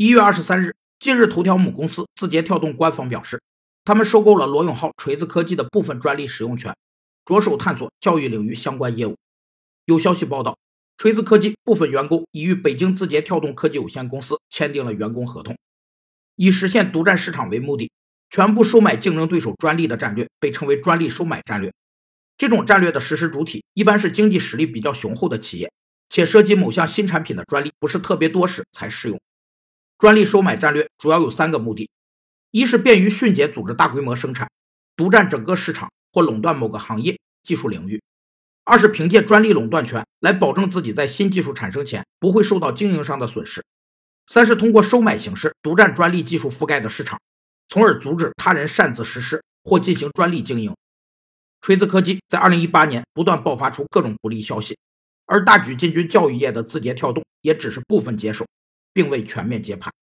一月二十三日，今日头条母公司字节跳动官方表示，他们收购了罗永浩锤子科技的部分专利使用权，着手探索教育领域相关业务。有消息报道，锤子科技部分员工已与北京字节跳动科技有限公司签订了员工合同，以实现独占市场为目的，全部收买竞争对手专利的战略被称为专利收买战略。这种战略的实施主体一般是经济实力比较雄厚的企业，且涉及某项新产品的专利不是特别多时才适用。专利收买战略主要有三个目的：一是便于迅捷组织大规模生产，独占整个市场或垄断某个行业技术领域；二是凭借专利垄断权来保证自己在新技术产生前不会受到经营上的损失；三是通过收买形式独占专利技术覆盖的市场，从而阻止他人擅自实施或进行专利经营。锤子科技在2018年不断爆发出各种不利消息，而大举进军教育业的字节跳动也只是部分接手。并未全面接盘。